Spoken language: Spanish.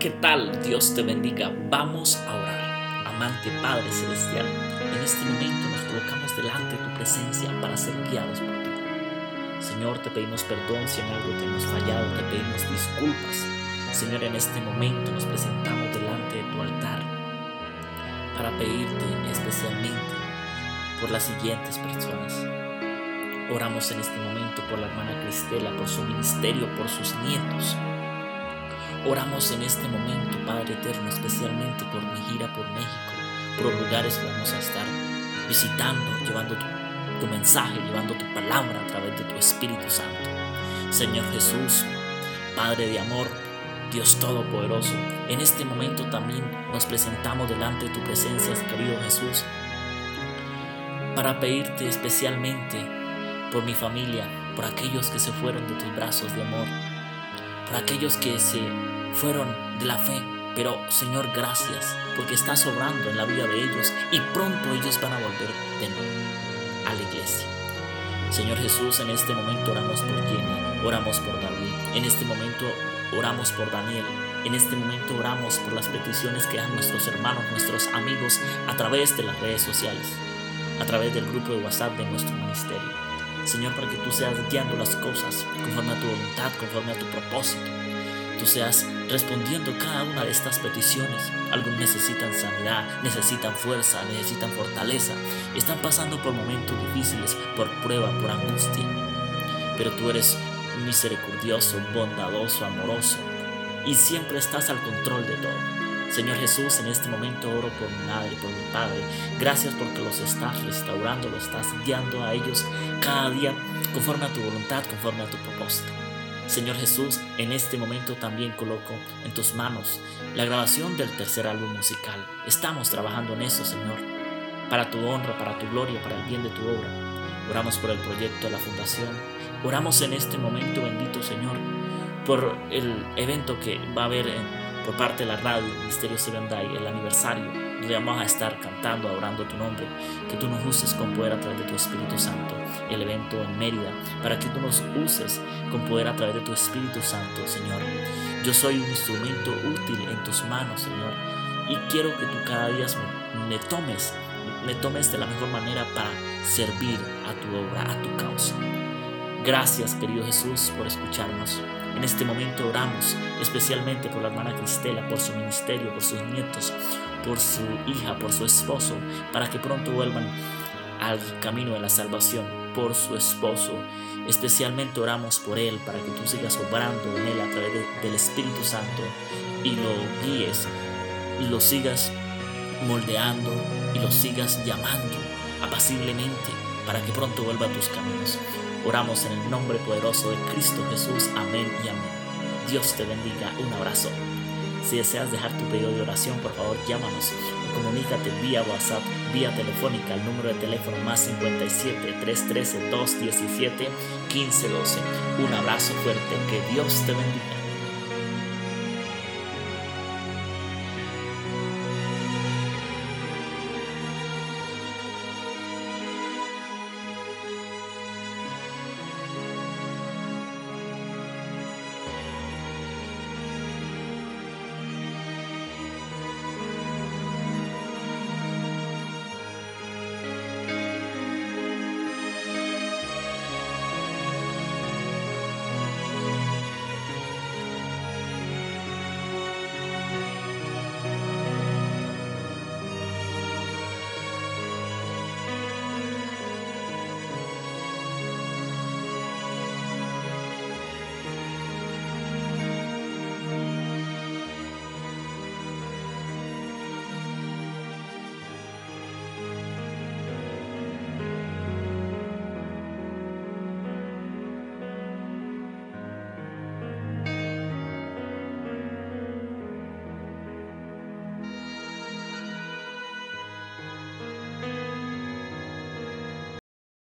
¿Qué tal? Dios te bendiga. Vamos a orar. Amante Padre Celestial, en este momento nos colocamos delante de tu presencia para ser guiados por ti. Señor, te pedimos perdón si en algo te hemos fallado, te pedimos disculpas. Señor, en este momento nos presentamos delante de tu altar para pedirte especialmente por las siguientes personas. Oramos en este momento por la hermana Cristela, por su ministerio, por sus nietos. Oramos en este momento, Padre Eterno, especialmente por mi gira por México, por los lugares que vamos a estar visitando, llevando tu, tu mensaje, llevando tu palabra a través de tu Espíritu Santo. Señor Jesús, Padre de amor, Dios Todopoderoso, en este momento también nos presentamos delante de tu presencia, querido Jesús, para pedirte especialmente por mi familia, por aquellos que se fueron de tus brazos de amor, aquellos que se fueron de la fe. Pero Señor, gracias porque estás obrando en la vida de ellos y pronto ellos van a volver de nuevo a la iglesia. Señor Jesús, en este momento oramos por Jenny, oramos por David, en este momento oramos por Daniel, en este momento oramos por las peticiones que dan nuestros hermanos, nuestros amigos a través de las redes sociales, a través del grupo de WhatsApp de nuestro ministerio. Señor, para que tú seas guiando las cosas conforme a tu voluntad, conforme a tu propósito tú seas respondiendo cada una de estas peticiones. Algunos necesitan sanidad, necesitan fuerza, necesitan fortaleza. Están pasando por momentos difíciles, por prueba, por angustia. Pero tú eres misericordioso, bondadoso, amoroso y siempre estás al control de todo. Señor Jesús, en este momento oro por mi madre, por mi padre. Gracias porque los estás restaurando, los estás guiando a ellos cada día conforme a tu voluntad, conforme a tu propósito. Señor Jesús, en este momento también coloco en tus manos la grabación del tercer álbum musical. Estamos trabajando en eso, Señor, para tu honra, para tu gloria, para el bien de tu obra. Oramos por el proyecto de la fundación. Oramos en este momento, bendito Señor, por el evento que va a haber por parte de la radio Misterio Seven el aniversario donde vamos a estar cantando, adorando tu nombre, que tú nos uses con poder a través de tu Espíritu Santo, el evento en Mérida, para que tú nos uses con poder a través de tu Espíritu Santo, Señor. Yo soy un instrumento útil en tus manos, Señor, y quiero que tú cada día me, me tomes, me tomes de la mejor manera para servir a tu obra, a tu causa. Gracias, querido Jesús, por escucharnos. En este momento oramos especialmente por la hermana Cristela, por su ministerio, por sus nietos, por su hija, por su esposo, para que pronto vuelvan al camino de la salvación, por su esposo. Especialmente oramos por él, para que tú sigas obrando en él a través del Espíritu Santo y lo guíes y lo sigas moldeando y lo sigas llamando apaciblemente para que pronto vuelva a tus caminos. Oramos en el nombre poderoso de Cristo Jesús. Amén y amén. Dios te bendiga. Un abrazo. Si deseas dejar tu pedido de oración, por favor llámanos o comunícate vía WhatsApp, vía telefónica al número de teléfono más 57 313 217 1512. Un abrazo fuerte, que Dios te bendiga.